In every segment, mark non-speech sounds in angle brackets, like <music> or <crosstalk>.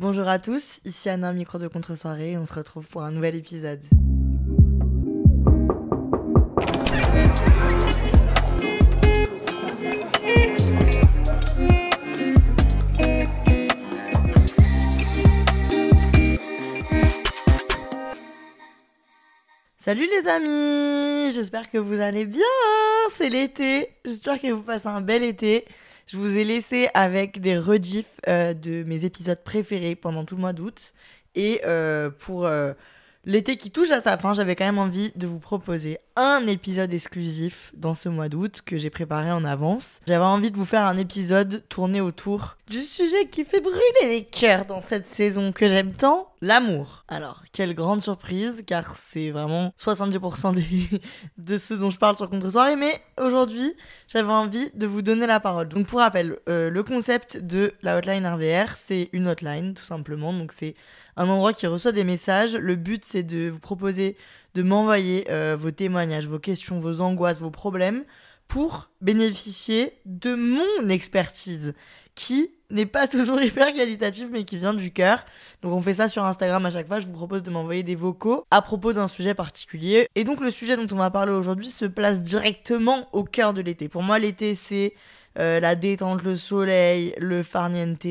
Bonjour à tous, ici Anna, micro de contre-soirée, on se retrouve pour un nouvel épisode. Salut les amis, j'espère que vous allez bien, c'est l'été, j'espère que vous passez un bel été. Je vous ai laissé avec des rediffs euh, de mes épisodes préférés pendant tout le mois d'août. Et euh, pour euh, l'été qui touche à sa fin, j'avais quand même envie de vous proposer un épisode exclusif dans ce mois d'août que j'ai préparé en avance. J'avais envie de vous faire un épisode tourné autour du sujet qui fait brûler les cœurs dans cette saison que j'aime tant, l'amour. Alors, quelle grande surprise, car c'est vraiment 70% des... de ce dont je parle sur Contre-soirée, mais aujourd'hui, j'avais envie de vous donner la parole. Donc, pour rappel, euh, le concept de la hotline RVR, c'est une hotline, tout simplement. Donc, c'est un endroit qui reçoit des messages. Le but, c'est de vous proposer de m'envoyer euh, vos témoignages, vos questions, vos angoisses, vos problèmes pour bénéficier de mon expertise qui n'est pas <laughs> toujours hyper qualitative mais qui vient du cœur. Donc on fait ça sur Instagram à chaque fois, je vous propose de m'envoyer des vocaux à propos d'un sujet particulier. Et donc le sujet dont on va parler aujourd'hui se place directement au cœur de l'été. Pour moi l'été c'est euh, la détente, le soleil, le farniente,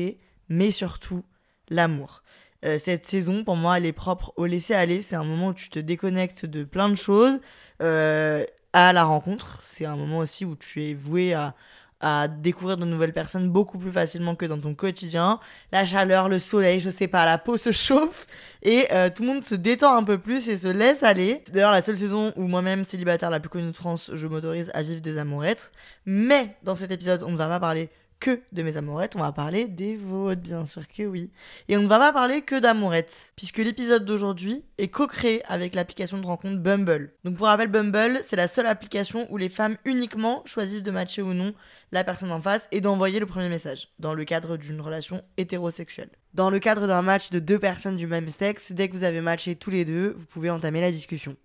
mais surtout l'amour. Euh, cette saison, pour moi, elle est propre au laisser aller. C'est un moment où tu te déconnectes de plein de choses. Euh, à la rencontre, c'est un moment aussi où tu es voué à, à découvrir de nouvelles personnes beaucoup plus facilement que dans ton quotidien. La chaleur, le soleil, je sais pas, la peau se chauffe et euh, tout le monde se détend un peu plus et se laisse aller. C'est d'ailleurs la seule saison où moi-même, célibataire la plus connue de France, je m'autorise à vivre des amourettes. Mais dans cet épisode, on ne va pas parler que de mes amourettes, on va parler des vôtres, bien sûr que oui. Et on ne va pas parler que d'amourettes, puisque l'épisode d'aujourd'hui est co-créé avec l'application de rencontre Bumble. Donc pour rappel, Bumble, c'est la seule application où les femmes uniquement choisissent de matcher ou non la personne en face et d'envoyer le premier message, dans le cadre d'une relation hétérosexuelle. Dans le cadre d'un match de deux personnes du même sexe, dès que vous avez matché tous les deux, vous pouvez entamer la discussion.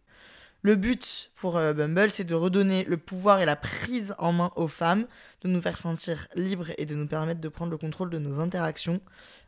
Le but pour euh, Bumble, c'est de redonner le pouvoir et la prise en main aux femmes, de nous faire sentir libres et de nous permettre de prendre le contrôle de nos interactions.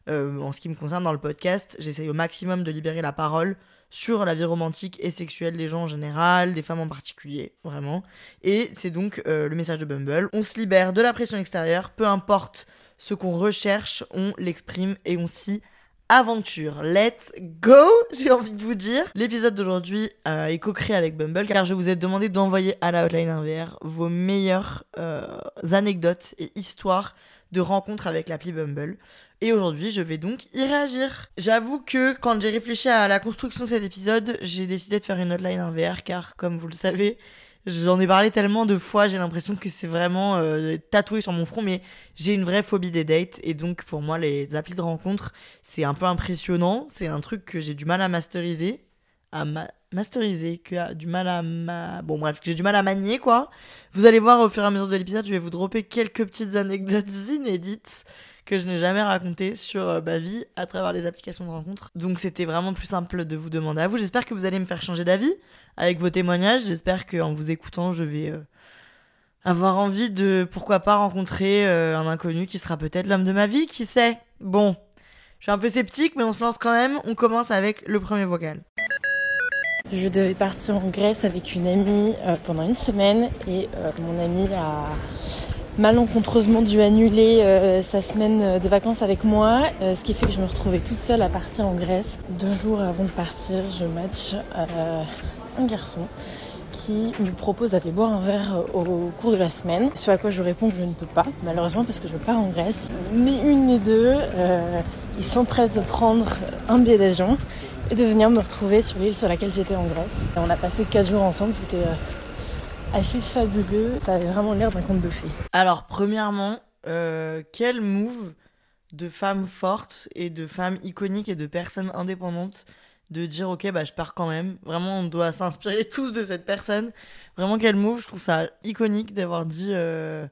Euh, en ce qui me concerne dans le podcast, j'essaye au maximum de libérer la parole sur la vie romantique et sexuelle des gens en général, des femmes en particulier, vraiment. Et c'est donc euh, le message de Bumble. On se libère de la pression extérieure, peu importe ce qu'on recherche, on l'exprime et on s'y aventure. Let's go, <laughs> j'ai envie de vous dire. L'épisode d'aujourd'hui euh, est co-créé avec Bumble car je vous ai demandé d'envoyer à la hotline RVR vos meilleures euh, anecdotes et histoires de rencontres avec l'appli Bumble. Et aujourd'hui, je vais donc y réagir. J'avoue que quand j'ai réfléchi à la construction de cet épisode, j'ai décidé de faire une hotline RVR car, comme vous le savez, J'en ai parlé tellement de fois, j'ai l'impression que c'est vraiment euh, tatoué sur mon front, mais j'ai une vraie phobie des dates. Et donc, pour moi, les applis de rencontre, c'est un peu impressionnant. C'est un truc que j'ai du mal à masteriser. À masteriser, que du mal à ma... Bon, bref, que j'ai du mal à manier, quoi. Vous allez voir au fur et à mesure de l'épisode, je vais vous dropper quelques petites anecdotes <laughs> inédites que je n'ai jamais racontées sur euh, ma vie à travers les applications de rencontre. Donc, c'était vraiment plus simple de vous demander à vous. J'espère que vous allez me faire changer d'avis avec vos témoignages. J'espère qu'en vous écoutant, je vais euh, avoir envie de, pourquoi pas, rencontrer euh, un inconnu qui sera peut-être l'homme de ma vie, qui sait? Bon, je suis un peu sceptique, mais on se lance quand même. On commence avec le premier vocal. Je devais partir en Grèce avec une amie pendant une semaine et mon amie a malencontreusement dû annuler sa semaine de vacances avec moi, ce qui fait que je me retrouvais toute seule à partir en Grèce. Deux jours avant de partir, je match un garçon qui me propose d'aller boire un verre au cours de la semaine. Sur à quoi je réponds que je ne peux pas, malheureusement parce que je pars en Grèce. Ni une ni deux, euh, ils s'empressent de prendre un billet d'avion et de venir me retrouver sur l'île sur laquelle j'étais en Grèce. on a passé quatre jours ensemble, c'était euh, assez fabuleux. Ça avait vraiment l'air d'un conte de. Alors, premièrement, euh, quel move de femmes fortes et de femmes iconiques et de personnes indépendantes de dire ok bah je pars quand même vraiment on doit s'inspirer <laughs> tous de cette personne vraiment quel move je trouve ça iconique d'avoir dit euh,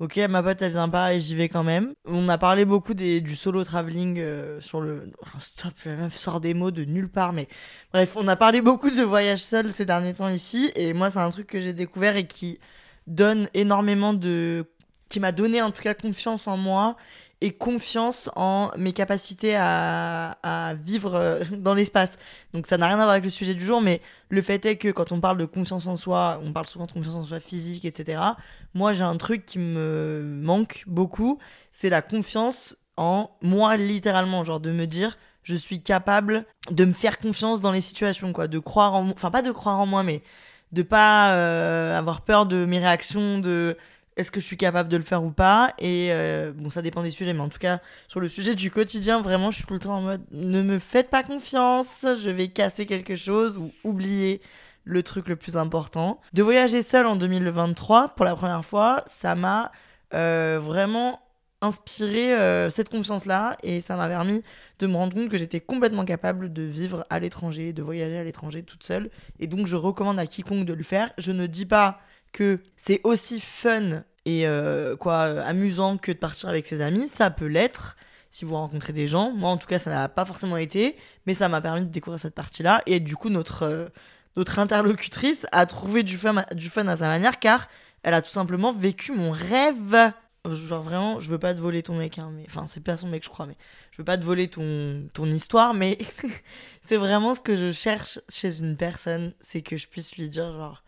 ok ma pote elle vient pas et j'y vais quand même. On a parlé beaucoup des, du solo traveling euh, sur le <laughs> stop la meuf sort des mots de nulle part mais bref on a parlé beaucoup de voyage seul ces derniers temps ici et moi c'est un truc que j'ai découvert et qui donne énormément de qui m'a donné en tout cas confiance en moi et confiance en mes capacités à, à vivre euh, dans l'espace. Donc ça n'a rien à voir avec le sujet du jour, mais le fait est que quand on parle de confiance en soi, on parle souvent de confiance en soi physique, etc. Moi, j'ai un truc qui me manque beaucoup, c'est la confiance en moi littéralement, genre de me dire je suis capable de me faire confiance dans les situations, quoi, de croire en, enfin pas de croire en moi, mais de pas euh, avoir peur de mes réactions, de est-ce que je suis capable de le faire ou pas Et euh, bon, ça dépend des sujets, mais en tout cas, sur le sujet du quotidien, vraiment, je suis tout le temps en mode ne me faites pas confiance, je vais casser quelque chose ou oublier le truc le plus important. De voyager seul en 2023 pour la première fois, ça m'a euh, vraiment inspiré euh, cette confiance-là et ça m'a permis de me rendre compte que j'étais complètement capable de vivre à l'étranger, de voyager à l'étranger toute seule. Et donc je recommande à quiconque de le faire. Je ne dis pas que c'est aussi fun et euh, quoi amusant que de partir avec ses amis, ça peut l'être si vous rencontrez des gens. Moi en tout cas ça n'a pas forcément été, mais ça m'a permis de découvrir cette partie-là et du coup notre euh, notre interlocutrice a trouvé du fun, du fun à sa manière car elle a tout simplement vécu mon rêve. Genre vraiment, je veux pas te voler ton mec, hein, enfin c'est pas son mec je crois, mais je veux pas te voler ton, ton histoire, mais <laughs> c'est vraiment ce que je cherche chez une personne, c'est que je puisse lui dire genre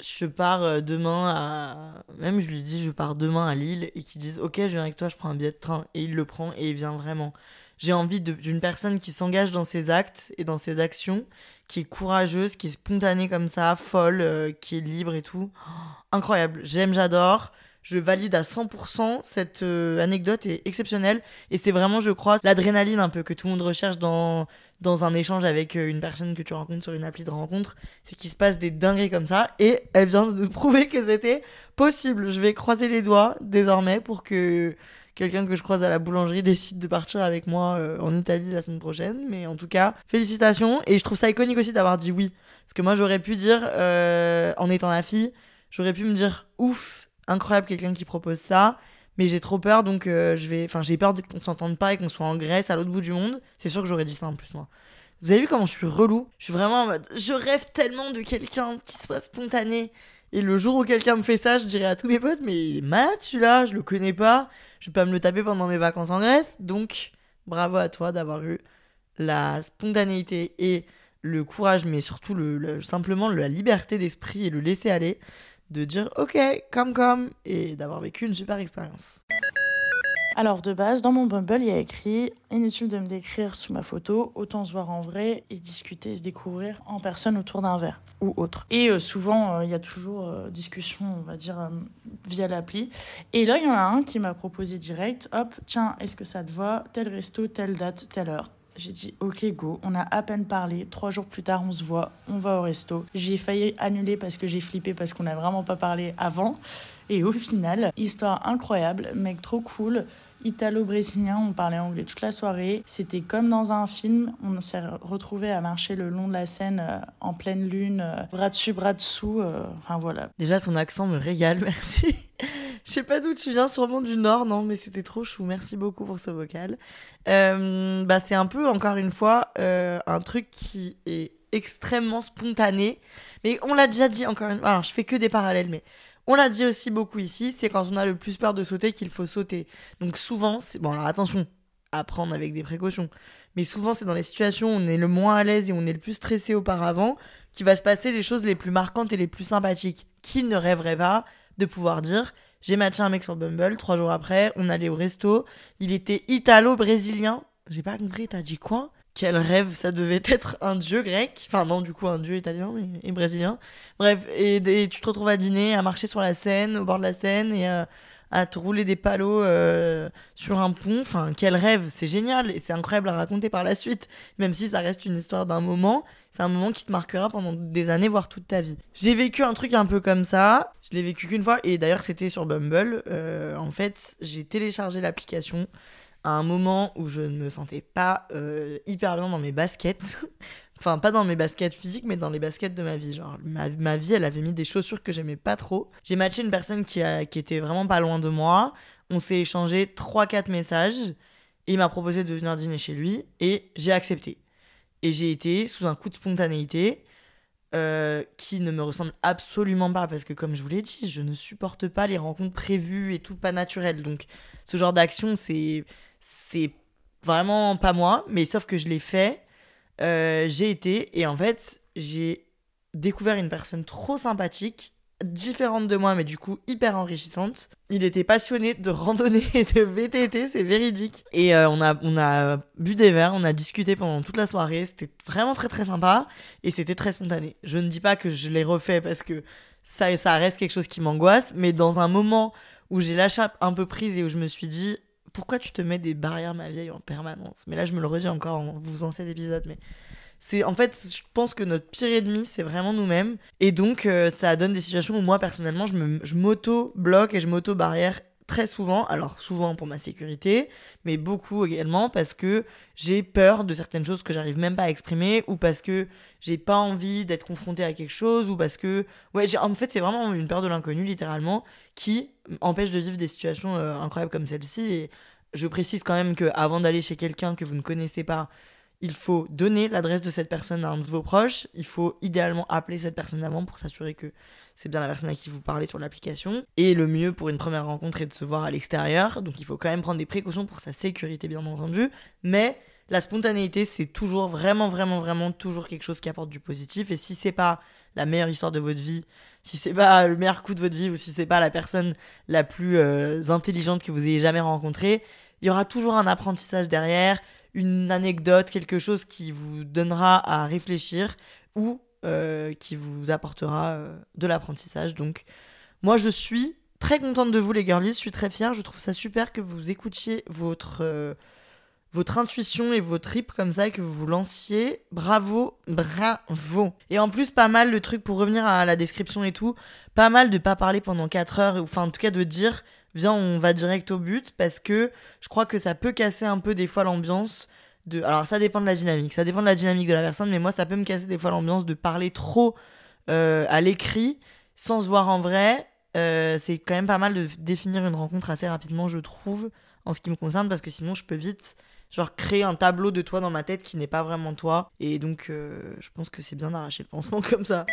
je pars euh, demain à. Même je lui dis, je pars demain à Lille et qu'ils disent, ok, je viens avec toi, je prends un billet de train. Et il le prend et il vient vraiment. J'ai envie d'une personne qui s'engage dans ses actes et dans ses actions, qui est courageuse, qui est spontanée comme ça, folle, euh, qui est libre et tout. Oh, incroyable. J'aime, j'adore. Je valide à 100%. Cette euh, anecdote est exceptionnelle. Et c'est vraiment, je crois, l'adrénaline un peu que tout le monde recherche dans, dans un échange avec euh, une personne que tu rencontres sur une appli de rencontre. C'est qu'il se passe des dingueries comme ça. Et elle vient de nous <laughs> prouver que c'était possible. Je vais croiser les doigts désormais pour que quelqu'un que je croise à la boulangerie décide de partir avec moi euh, en Italie la semaine prochaine. Mais en tout cas, félicitations. Et je trouve ça iconique aussi d'avoir dit oui. Parce que moi, j'aurais pu dire, en étant la fille, j'aurais pu me dire, ouf, incroyable quelqu'un qui propose ça, mais j'ai trop peur donc euh, je vais enfin j'ai peur qu'on s'entende pas et qu'on soit en Grèce à l'autre bout du monde. C'est sûr que j'aurais dit ça en plus moi. Vous avez vu comment je suis relou? Je suis vraiment en mode je rêve tellement de quelqu'un qui soit spontané. Et le jour où quelqu'un me fait ça, je dirais à tous mes potes mais il est malade celui-là, je le connais pas, je vais pas me le taper pendant mes vacances en Grèce. Donc bravo à toi d'avoir eu la spontanéité et le courage mais surtout le simplement la liberté d'esprit et le laisser aller de dire ok, comme comme, et d'avoir vécu une super expérience. Alors de base, dans mon Bumble, il y a écrit inutile de me décrire sous ma photo, autant se voir en vrai et discuter, se découvrir en personne autour d'un verre ou autre. Et euh, souvent, euh, il y a toujours euh, discussion, on va dire, via l'appli. Et là, il y en a un qui m'a proposé direct, hop, tiens, est-ce que ça te va Tel resto, telle date, telle heure? J'ai dit ok go, on a à peine parlé, trois jours plus tard on se voit, on va au resto. J'ai failli annuler parce que j'ai flippé parce qu'on n'a vraiment pas parlé avant. Et au final, histoire incroyable, mec trop cool, italo-brésilien, on parlait anglais toute la soirée. C'était comme dans un film, on s'est retrouvé à marcher le long de la Seine euh, en pleine lune, euh, bras dessus, bras dessous, euh, enfin voilà. Déjà son accent me régale, <laughs> merci. Je sais pas d'où tu viens, sûrement du Nord, non, mais c'était trop chou. Merci beaucoup pour ce vocal. Euh, bah, c'est un peu, encore une fois, euh, un truc qui est extrêmement spontané. Mais on l'a déjà dit encore une fois. Alors, je fais que des parallèles, mais on l'a dit aussi beaucoup ici. C'est quand on a le plus peur de sauter qu'il faut sauter. Donc, souvent, c'est. Bon, alors attention, à prendre avec des précautions. Mais souvent, c'est dans les situations où on est le moins à l'aise et on est le plus stressé auparavant qu'il va se passer les choses les plus marquantes et les plus sympathiques. Qui ne rêverait pas de pouvoir dire j'ai matché un mec sur Bumble, trois jours après, on allait au resto. Il était italo-brésilien. J'ai pas compris, t'as dit quoi? Quel rêve, ça devait <laughs> être un dieu grec. Enfin, non, du coup, un dieu italien et brésilien. Bref, et, tu te retrouves à dîner, à marcher sur la Seine, au bord de la Seine, et euh, à te rouler des palos euh, sur un pont. Enfin, quel rêve, c'est génial et c'est incroyable à raconter par la suite, même si ça reste une histoire d'un moment. C'est un moment qui te marquera pendant des années, voire toute ta vie. J'ai vécu un truc un peu comme ça. Je l'ai vécu qu'une fois et d'ailleurs c'était sur Bumble. Euh, en fait, j'ai téléchargé l'application à un moment où je ne me sentais pas euh, hyper bien dans mes baskets. <laughs> Enfin, pas dans mes baskets physiques, mais dans les baskets de ma vie. Genre, ma, vie, elle avait mis des chaussures que j'aimais pas trop. J'ai matché une personne qui, était vraiment pas loin de moi. On s'est échangé 3-4 messages. Et il m'a proposé de venir dîner chez lui. Et j'ai accepté. Et j'ai été, sous un coup de spontanéité, euh, qui ne me ressemble absolument pas parce que comme je vous l'ai dit, je ne supporte pas les rencontres prévues et tout pas naturel. Donc ce genre d'action, c'est c'est vraiment pas moi, mais sauf que je l'ai fait, euh, j'ai été et en fait j'ai découvert une personne trop sympathique différente de moi, mais du coup hyper enrichissante. Il était passionné de randonnée <laughs> et de VTT, c'est véridique. Et euh, on, a, on a bu des verres, on a discuté pendant toute la soirée, c'était vraiment très très sympa et c'était très spontané. Je ne dis pas que je l'ai refait parce que ça, ça reste quelque chose qui m'angoisse, mais dans un moment où j'ai lâché un peu prise et où je me suis dit pourquoi tu te mets des barrières ma vieille en permanence? Mais là je me le redis encore en vous faisant cet épisode, mais c'est en fait, je pense que notre pire ennemi, c'est vraiment nous-mêmes. Et donc, euh, ça donne des situations où moi, personnellement, je m'auto-bloque et je m'auto-barrière très souvent. Alors, souvent pour ma sécurité, mais beaucoup également parce que j'ai peur de certaines choses que j'arrive même pas à exprimer ou parce que j'ai pas envie d'être confronté à quelque chose ou parce que. Ouais, en fait, c'est vraiment une peur de l'inconnu, littéralement, qui empêche de vivre des situations euh, incroyables comme celle-ci. Et je précise quand même que avant d'aller chez quelqu'un que vous ne connaissez pas, il faut donner l'adresse de cette personne à un de vos proches. Il faut idéalement appeler cette personne avant pour s'assurer que c'est bien la personne à qui vous parlez sur l'application. Et le mieux pour une première rencontre est de se voir à l'extérieur. Donc il faut quand même prendre des précautions pour sa sécurité, bien entendu. Mais la spontanéité, c'est toujours vraiment, vraiment, vraiment toujours quelque chose qui apporte du positif. Et si c'est pas la meilleure histoire de votre vie, si c'est pas le meilleur coup de votre vie ou si c'est pas la personne la plus euh, intelligente que vous ayez jamais rencontrée, il y aura toujours un apprentissage derrière une anecdote, quelque chose qui vous donnera à réfléchir ou euh, qui vous apportera euh, de l'apprentissage. Donc, moi, je suis très contente de vous, les girlies. Je suis très fière. Je trouve ça super que vous écoutiez votre, euh, votre intuition et vos tripes comme ça, que vous vous lanciez. Bravo, bravo. Et en plus, pas mal le truc pour revenir à la description et tout. Pas mal de pas parler pendant 4 heures. Enfin, en tout cas, de dire viens, on va direct au but parce que je crois que ça peut casser un peu des fois l'ambiance. De... Alors ça dépend de la dynamique, ça dépend de la dynamique de la personne, mais moi ça peut me casser des fois l'ambiance de parler trop euh, à l'écrit sans se voir en vrai. Euh, c'est quand même pas mal de définir une rencontre assez rapidement, je trouve, en ce qui me concerne, parce que sinon je peux vite genre créer un tableau de toi dans ma tête qui n'est pas vraiment toi. Et donc euh, je pense que c'est bien d'arracher le pansement <laughs> comme ça.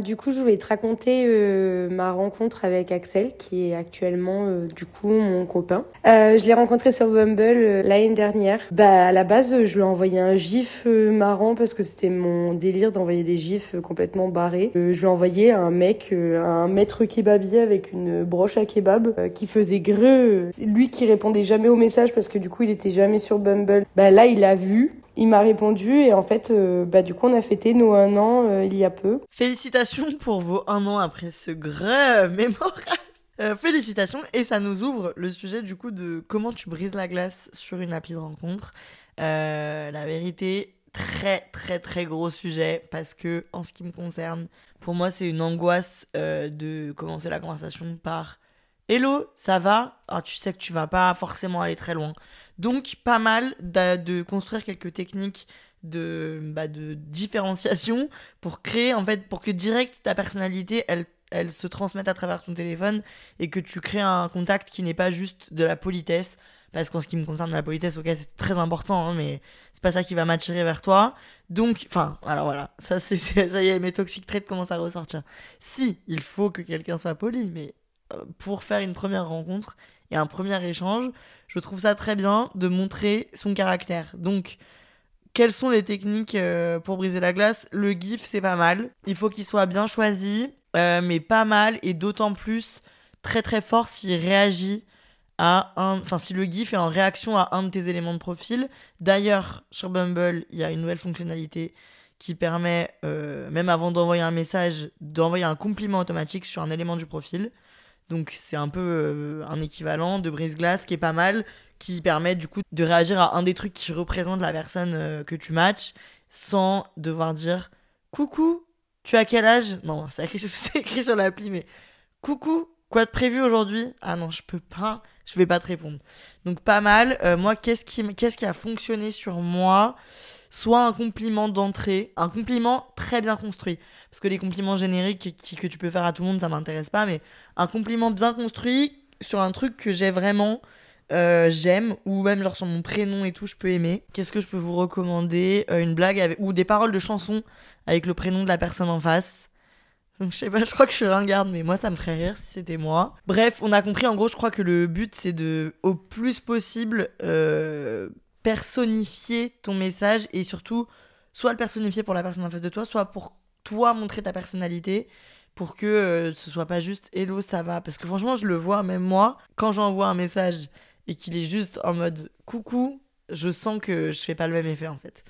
Du coup, je voulais te raconter euh, ma rencontre avec Axel, qui est actuellement euh, du coup mon copain. Euh, je l'ai rencontré sur Bumble l'année dernière. Bah à la base, je lui ai envoyé un gif marrant parce que c'était mon délire d'envoyer des gifs complètement barrés. je lui ai envoyé un mec, un maître kebabier avec une broche à kebab qui faisait greu. Lui qui répondait jamais aux messages parce que du coup il était jamais sur Bumble. Bah là, il a vu il m'a répondu et en fait, euh, bah, du coup, on a fêté nos un an euh, il y a peu. Félicitations pour vos un an après ce greu <laughs> mémorable. Euh, félicitations et ça nous ouvre le sujet du coup de comment tu brises la glace sur une appli de rencontre. la vérité, très très très gros sujet parce que en ce qui me concerne, pour moi c'est une angoisse de commencer la conversation par Hello, ça va? Alors tu sais que tu vas pas forcément aller très loin. Donc, pas mal de, construire quelques techniques de, bah, de différenciation pour créer, en fait, pour que direct ta personnalité, elle, se transmette à travers ton téléphone et que tu crées un contact qui n'est pas juste de la politesse. Parce qu'en ce qui me concerne, la politesse, ok, c'est très important, hein, mais c'est pas ça qui va m'attirer vers toi. Donc, enfin, alors voilà, ça, <laughs> c'est, ça y est, mes toxic traits commencent à ressortir. Si, il faut que quelqu'un soit poli, mais euh, pour faire une première rencontre et un premier échange, je trouve ça très bien de montrer son caractère. Donc, quelles sont les techniques euh, pour briser la glace? Le GIF, c'est pas mal. Il faut qu'il soit bien choisi, euh, mais pas mal, et d'autant plus très très fort s'il réagit à un. Enfin, si le GIF est en réaction à un de tes éléments de profil. D'ailleurs, sur Bumble, il y a une nouvelle fonctionnalité qui permet, euh, même avant d'envoyer un message, d'envoyer un compliment automatique sur un élément du profil. Donc c'est un peu euh, un équivalent de brise-glace qui est pas mal, qui permet du coup de réagir à un des trucs qui représente la personne euh, que tu matches sans devoir dire coucou, tu as quel âge? Non, <laughs> c'est écrit, sur l'appli, mais coucou, quoi de prévu aujourd'hui? Ah non, je peux pas, je vais pas te répondre. Donc pas mal. Euh, moi, qu'est-ce qui, qu'est-ce qui a fonctionné sur moi? Soit un compliment d'entrée, un compliment très bien construit. Parce que les compliments génériques que tu peux faire à tout le monde, ça m'intéresse pas, mais un compliment bien construit sur un truc que j'ai vraiment euh, j'aime, ou même genre sur mon prénom et tout, je peux aimer. Qu'est-ce que je peux vous recommander Euh, Une blague avec, ou des paroles de chansons avec le prénom de la personne en face? Donc je sais pas, <laughs> je crois que je ringarde, mais moi ça me ferait rire si c'était moi. Bref, on a compris, en gros, je crois que le but c'est de, au plus possible, euh, personnifier ton message et surtout, soit le personnifier pour la personne en face de toi, soit pour toi montrer ta personnalité pour que euh, ce soit pas juste hello ça va parce que franchement je le vois même moi quand j'envoie un message et qu'il est juste en mode coucou je sens que je fais pas le même effet en fait.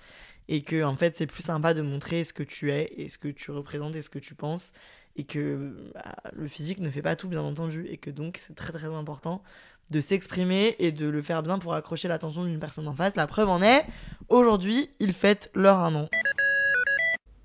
Et que en fait c'est plus sympa de montrer ce que tu es et ce que tu représentes et ce que tu penses et que bah, le physique ne fait pas tout bien entendu et que donc c'est très très important de s'exprimer et de le faire bien pour accrocher l'attention d'une personne en face. La preuve en est, aujourd'hui, ils fêtent leur un an.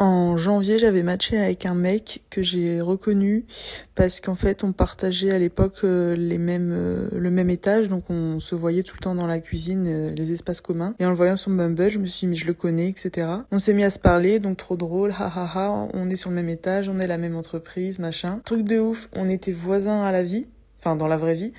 En janvier, j'avais matché avec un mec que j'ai reconnu parce qu'en fait, on partageait à l'époque euh, les mêmes, euh, le même étage, donc on se voyait tout le temps dans la cuisine, euh, les espaces communs. Et en le voyant sur Bumble, je me suis dit, mais je le connais, etc. On s'est mis à se parler, donc trop drôle, ha ha ha, on est sur le même étage, on est la même entreprise, machin. Truc de ouf, on était voisins à la vie, enfin dans la vraie vie.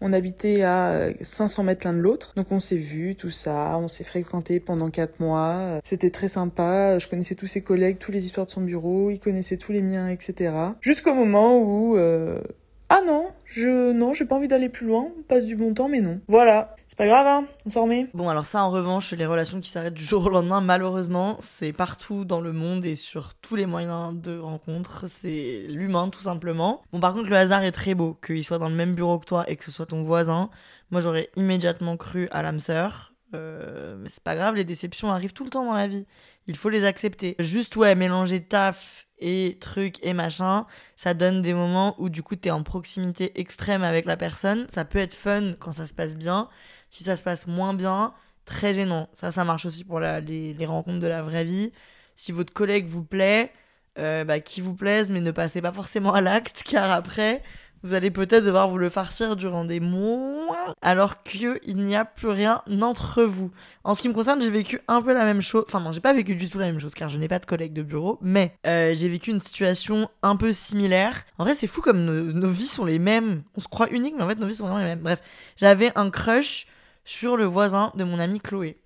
On habitait à 500 mètres l'un de l'autre, donc on s'est vu, tout ça, on s'est fréquenté pendant quatre mois. C'était très sympa. Je connaissais tous ses collègues, tous les histoires de son bureau, il connaissait tous les miens, etc. Jusqu'au moment où euh... ah non, je non, j'ai pas envie d'aller plus loin. On passe du bon temps, mais non. Voilà, pas grave, hein. On s'en remet. Bon, alors ça, en revanche, les relations qui s'arrêtent du jour au lendemain, malheureusement, c'est partout dans le monde et sur tous les moyens de rencontre. C'est l'humain, tout simplement. Bon, par contre, le hasard est très beau. Qu'il soit dans le même bureau que toi et que ce soit ton voisin. Moi, j'aurais immédiatement cru à l'âme sœur. Euh, mais c'est pas grave, les déceptions arrivent tout le temps dans la vie. Il faut les accepter. Juste, ouais, mélanger taf et trucs et machin, ça donne des moments où du coup t'es en proximité extrême avec la personne. Ça peut être fun quand ça se passe bien. Si ça se passe moins bien, très gênant. Ça, ça marche aussi pour les, rencontres de la vraie vie. Si votre collègue vous plaît, euh, bah, qui vous plaise, mais ne passez pas forcément à l'acte, <laughs> car après, vous allez peut-être devoir vous le farcir durant des mois, alors qu'il n'y a plus rien entre vous. En ce qui me concerne, j'ai vécu un peu la même chose. Enfin, non, j'ai pas vécu du tout la même chose, car je n'ai pas de collègue de bureau, mais euh, j'ai vécu une situation un peu similaire. En vrai, c'est fou comme nos, vies sont les mêmes. On se croit uniques, mais en fait, nos vies sont vraiment les mêmes. Bref, j'avais un crush sur le voisin de mon amie Chloé.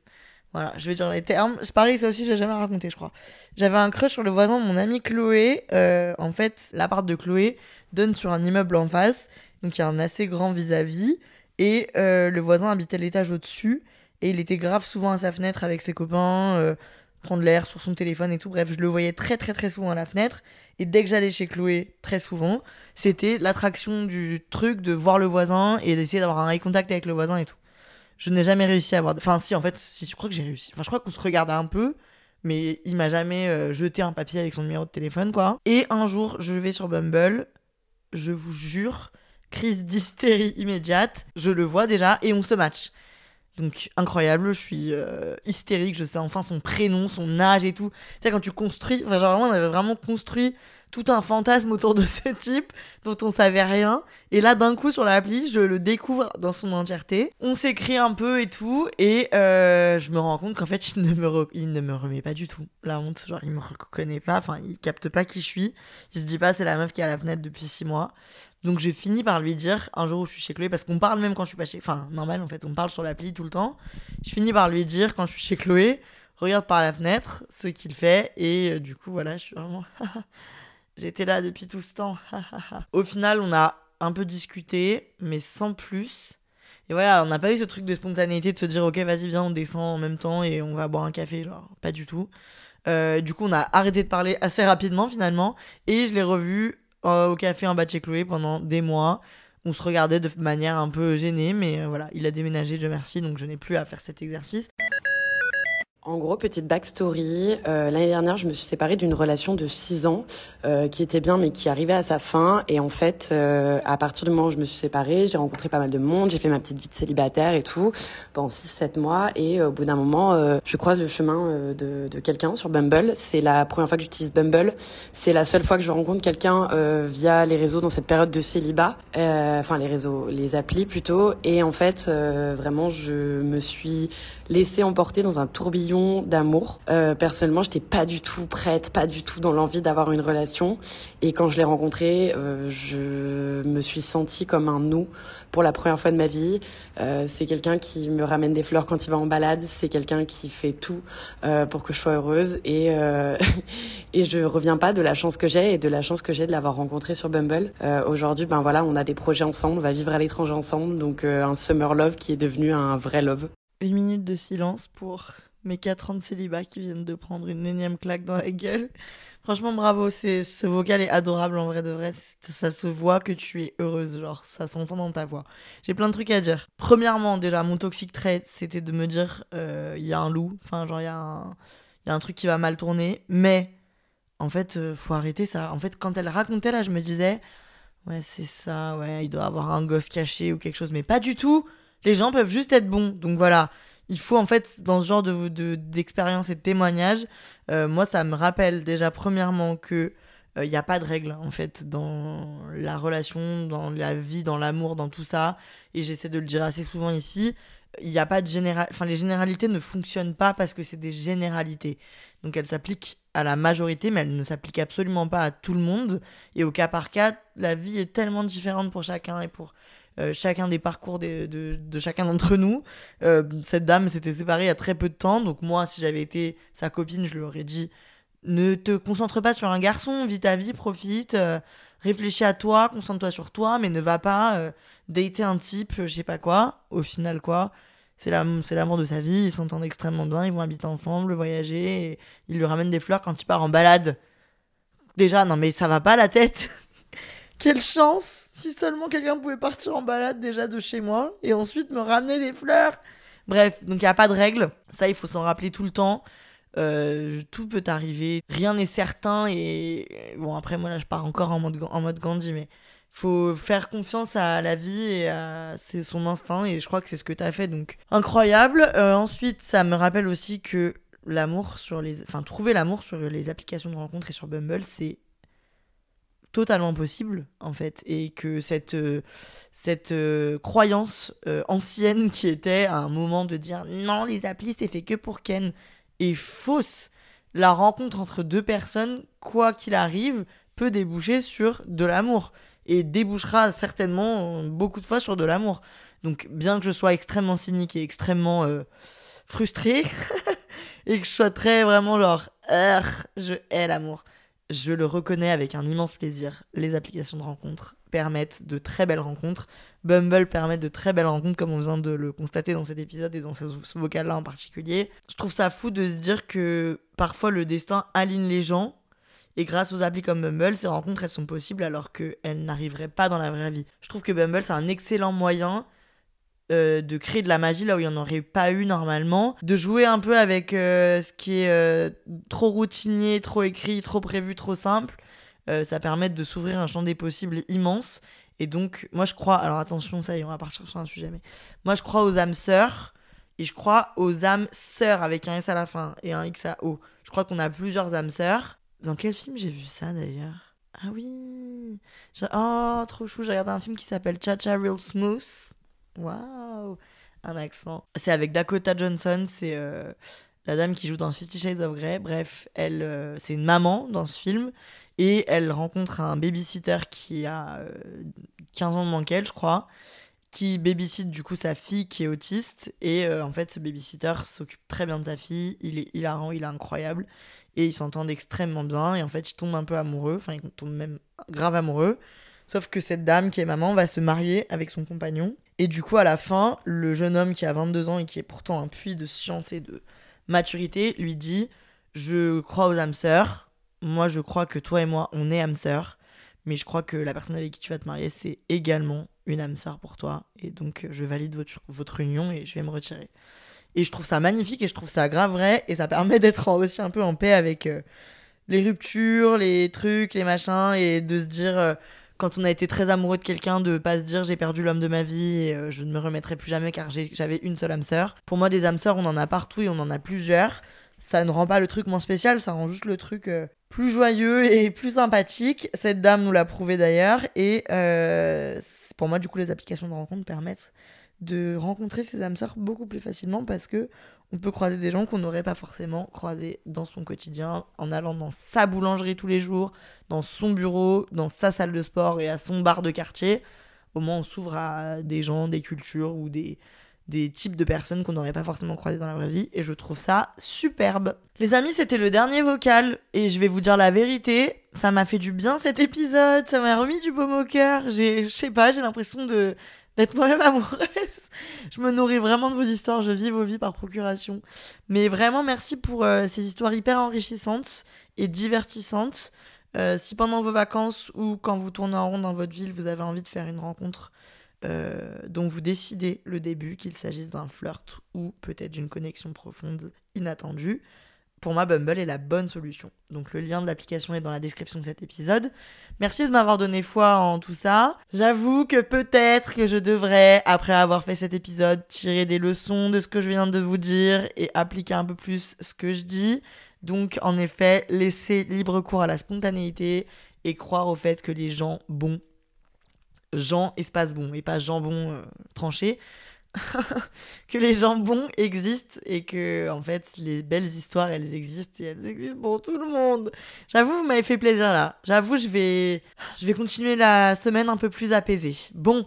Voilà, je vais dire les termes. C'est pareil, ça aussi, j'ai jamais raconté, je crois. J'avais un crush sur le voisin de mon amie Chloé. Euh, en fait, l'appart de Chloé donne sur un immeuble en face. Donc, il y a un assez grand vis-à-vis. et euh, le voisin habitait l'étage au-dessus. Et il était grave souvent à sa fenêtre avec ses copains, euh, prendre l'air sur son téléphone et tout. Bref, je le voyais très, très, très souvent à la fenêtre. Et dès que j'allais chez Chloé, très souvent, c'était l'attraction du truc de voir le voisin et d'essayer d'avoir un eye contact avec le voisin et tout je n'ai jamais réussi à avoir. Enfin, si, en fait, si, je crois que j'ai réussi. Enfin, je crois qu'on se regardait un peu, mais il m'a jamais euh, jeté un papier avec son numéro de téléphone, quoi. Et un jour, je vais sur Bumble, je vous jure, crise d'hystérie immédiate, je le vois déjà et on se match. Donc incroyable, je suis euh, hystérique, je sais enfin son prénom, son âge et tout. Tu sais, quand tu construis, enfin, genre vraiment, on avait vraiment construit tout un fantasme autour de <laughs> ce type dont on savait rien. Et là, d'un coup, sur l'appli, je le découvre dans son entièreté. On s'écrit un peu et tout, et euh, je me rends compte qu'en fait, il ne, me il ne me remet pas du tout. La honte, genre, il me reconnaît pas, enfin, il capte pas qui je suis. Il se dit pas, c'est la meuf qui est à la fenêtre depuis six mois. Donc, je finis par lui dire, un jour où je suis chez Chloé, parce qu'on parle même quand je suis pas chez. Enfin, normal, en fait, on parle sur l'appli tout le temps. Je finis par lui dire, quand je suis chez Chloé, regarde par la fenêtre ce qu'il fait, et euh, du coup, voilà, je suis vraiment. <laughs> J'étais là depuis tout ce temps. Au final, on a un peu discuté, mais sans plus. Et voilà, on n'a pas eu ce truc de spontanéité de se dire, ok, vas-y, viens, on descend en même temps et on va boire un café. Genre, pas du tout. Euh, du coup, on a arrêté de parler assez rapidement finalement. Et je l'ai revu euh, au café en bas de chez Chloé pendant des mois. On se regardait de manière un peu gênée, mais euh, voilà, il a déménagé, Dieu merci, donc je n'ai plus à faire cet exercice. En gros, petite backstory. Euh, L'année dernière, je me suis séparée d'une relation de 6 ans euh, qui était bien, mais qui arrivait à sa fin. Et en fait, euh, à partir du moment où je me suis séparée, j'ai rencontré pas mal de monde, j'ai fait ma petite vie de célibataire et tout pendant 6-7 mois. Et au bout d'un moment, je croise le chemin de, de quelqu'un sur Bumble. C'est la première fois que j'utilise Bumble. C'est la seule fois que je rencontre quelqu'un via les réseaux dans cette période de célibat. Enfin, les réseaux, les applis plutôt. Et en fait, vraiment, je me suis laissée emporter dans un tourbillon d'amour. Euh, personnellement, j'étais pas du tout prête, pas du tout dans l'envie d'avoir une relation. Et quand je l'ai rencontré, euh, je me suis sentie comme un nous pour la première fois de ma vie. Euh, c'est quelqu'un qui me ramène des fleurs quand il va en balade. C'est quelqu'un qui fait tout euh, pour que je sois heureuse. Et <laughs> et je reviens pas de la chance que j'ai et de la chance que j'ai de l'avoir rencontré sur Bumble. Aujourd'hui, ben voilà, on a des projets ensemble, on va vivre à l'étranger ensemble, donc un summer love qui est devenu un vrai love. Une minute de silence pour mes 4 ans de célibat qui viennent de prendre une énième claque dans la gueule. Franchement, bravo, c'est, ce vocal est adorable en vrai de vrai. Ça se voit que tu es heureuse, genre, ça s'entend dans ta voix. J'ai plein de trucs à dire. Premièrement, déjà, mon toxic trait, c'était de me dire, euh, il y a un loup, enfin, genre, il y, a un- y a un truc qui va mal tourner, mais en fait, euh, faut arrêter ça. En fait, quand elle racontait là, je me disais, ouais, c'est ça, ouais, il doit avoir un gosse caché ou quelque chose, mais pas du tout. Les gens peuvent juste être bons. Donc voilà, il faut en fait, dans ce genre de, de- d'expérience et de témoignage, euh, moi, ça me rappelle déjà, premièrement, que il n'y a pas de règles en fait dans la relation, dans la vie, dans l'amour, dans tout ça. Et j'essaie de le dire assez souvent ici. Il n'y a pas de général, enfin les généralités ne fonctionnent pas parce que c'est des généralités. Donc elles s'appliquent à la majorité, mais elles ne s'appliquent absolument pas à tout le monde. Et au cas par cas, la vie est tellement différente pour chacun et pour euh, chacun des parcours de, chacun d'entre nous. Euh, cette dame s'était séparée il y a très peu de temps, donc moi, si j'avais été sa copine, je lui aurais dit ne te concentre pas sur un garçon, vis ta vie, profite, euh, réfléchis à toi, concentre-toi sur toi, mais ne va pas dater un type, je sais pas quoi. Au final, quoi c'est l'amour de sa vie, ils s'entendent extrêmement bien, ils vont habiter ensemble, voyager, et il lui ramène des fleurs quand il part en balade. Déjà, non mais ça va pas la tête. Quelle chance Si seulement quelqu'un pouvait partir en balade déjà de chez moi et ensuite me ramener des fleurs. Bref, donc il n'y a pas de règle. Ça, il faut s'en rappeler tout le temps. Euh, tout peut arriver. Rien n'est certain. Et bon, après, moi, là, je pars encore en mode, en mode Gandhi, mais faut faire confiance à la vie et à c'est son instinct. Et je crois que c'est ce que tu as fait. Donc, incroyable. Euh, ensuite, ça me rappelle aussi que l'amour sur les. Enfin, trouver l'amour sur les applications de rencontre et sur Bumble, c'est totalement possible en fait et que cette euh, cette euh, croyance euh, ancienne qui était à un moment de dire non les applis c'est fait que pour Ken est fausse. La rencontre entre deux personnes quoi qu'il arrive peut déboucher sur de l'amour et débouchera certainement beaucoup de fois sur de l'amour. Donc bien que je sois extrêmement cynique et extrêmement frustrée <laughs> et que je sois très vraiment genre je hais l'amour je le reconnais avec un immense plaisir. Les applications de rencontres permettent de très belles rencontres. Bumble permet de très belles rencontres, comme on vient de le constater dans cet épisode et dans ce, ce vocal-là en particulier. Je trouve ça fou de se dire que parfois le destin aligne les gens. Et grâce aux applis comme Bumble, ces rencontres, elles sont possibles alors qu'elles n'arriveraient pas dans la vraie vie. Je trouve que Bumble, c'est un excellent moyen euh, de créer de la magie là où il n'y en aurait pas eu normalement, de jouer un peu avec euh, ce qui est euh, trop routinier, trop écrit, trop prévu, trop simple. Ça permet de s'ouvrir un champ des possibles immense. Et donc, moi je crois, alors attention, ça y est, on va partir sur un sujet, mais moi je crois aux âmes sœurs et je crois aux âmes sœurs avec un S à la fin et un X à O. Je crois qu'on a plusieurs âmes sœurs. Dans quel film j'ai vu ça d'ailleurs? Ah oui Oh, trop chou, j'ai regardé un film qui s'appelle Cha Cha Real Smooth. Waouh Un accent. C'est avec Dakota Johnson, c'est euh, la dame qui joue dans Fifty Shades of Grey. Bref, elle, euh, c'est une maman dans ce film et elle rencontre un babysitter qui a euh, 15 ans de moins qu'elle, je crois, qui babysit du coup sa fille qui est autiste et euh, en fait ce babysitter s'occupe très bien de sa fille, il est hilarant, il est incroyable et ils s'entendent extrêmement bien et en fait ils tombent un peu amoureux, enfin ils tombent même grave amoureux. Sauf que cette dame qui est maman va se marier avec son compagnon. Et du coup, à la fin, le jeune homme qui a 22 ans et qui est pourtant un puits de science et de maturité lui dit Je crois aux âmes sœurs. Moi, je crois que toi et moi, on est âmes sœurs. Mais je crois que la personne avec qui tu vas te marier, c'est également une âme sœur pour toi. Et donc, je valide votre, votre union et je vais me retirer. Et je trouve ça magnifique et je trouve ça grave vrai. Et ça permet <laughs> d'être aussi un peu en paix avec euh, les ruptures, les trucs, les machins. Et de se dire. euh, quand on a été très amoureux de quelqu'un, de pas se dire j'ai perdu l'homme de ma vie et euh, je ne me remettrai plus jamais car j'avais une seule âme sœur. Pour moi, des âmes sœurs, on en a partout et on en a plusieurs. Ça ne rend pas le truc moins spécial, ça rend juste le truc euh, plus joyeux <laughs> et plus sympathique. Cette dame nous l'a prouvé d'ailleurs. Et euh, pour moi, du coup, les applications de rencontre permettent de rencontrer ses âmes sœurs beaucoup plus facilement parce que on peut croiser des gens qu'on n'aurait pas forcément croisés dans son quotidien en allant dans sa boulangerie tous les jours, dans son bureau, dans sa salle de sport et à son bar de quartier. Au moins, on s'ouvre à des gens, des cultures ou des, des types de personnes qu'on n'aurait pas forcément croisées dans la vraie vie et je trouve ça superbe. Les amis, c'était le dernier vocal et je vais vous dire la vérité, ça m'a fait du bien cet épisode, ça m'a remis du baume au cœur. J'ai, je sais pas, j'ai l'impression de d'être moi-même amoureuse. je me nourris vraiment de vos histoires, je vis vos vies par procuration. Mais vraiment, merci pour euh, ces histoires hyper enrichissantes et divertissantes. Euh, si pendant vos vacances ou quand vous tournez en rond dans votre ville, vous avez envie de faire une rencontre euh, dont vous décidez le début, qu'il s'agisse d'un flirt ou peut-être d'une connexion profonde inattendue, pour moi, Bumble est la bonne solution. Donc le lien de l'application est dans la description de cet épisode. Merci de m'avoir donné foi en tout ça. J'avoue que peut-être que je devrais, après avoir fait cet épisode, tirer des leçons de ce que je viens de vous dire et appliquer un peu plus ce que je dis. Donc en effet, laisser libre cours à la spontanéité et croire au fait que les gens bons, gens espace bon et pas jambon euh, tranché, <laughs> que les gens bons existent et que en fait les belles histoires elles existent et elles existent pour tout le monde. J'avoue vous m'avez fait plaisir là. J'avoue je vais je vais continuer la semaine un peu plus apaisée. Bon,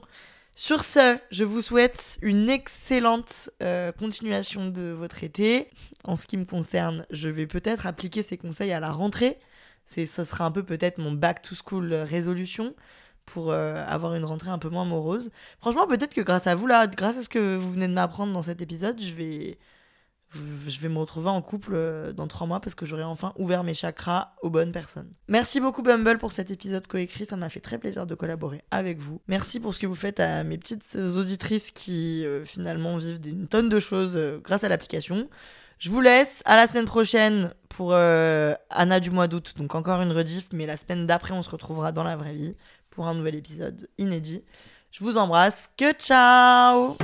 sur ce, je vous souhaite une excellente euh, continuation de votre été. En ce qui me concerne, je vais peut-être appliquer ces conseils à la rentrée. C'est ça sera un peu peut-être mon back to school résolution pour euh, avoir une rentrée un peu moins morose. Franchement, peut-être que grâce à vous, là, grâce à ce que vous venez de m'apprendre dans cet épisode, je vais, je vais me retrouver en couple euh, dans trois mois parce que j'aurai enfin ouvert mes chakras aux bonnes personnes. Merci beaucoup Bumble pour cet épisode coécrit, ça m'a fait très plaisir de collaborer avec vous. Merci pour ce que vous faites à mes petites auditrices qui euh, finalement vivent une tonne de choses grâce à l'application. Je vous laisse à la semaine prochaine pour Anna du mois d'août, donc encore une rediff, mais la semaine d'après on se retrouvera dans la vraie vie pour un nouvel épisode inédit. Je vous embrasse, que ciao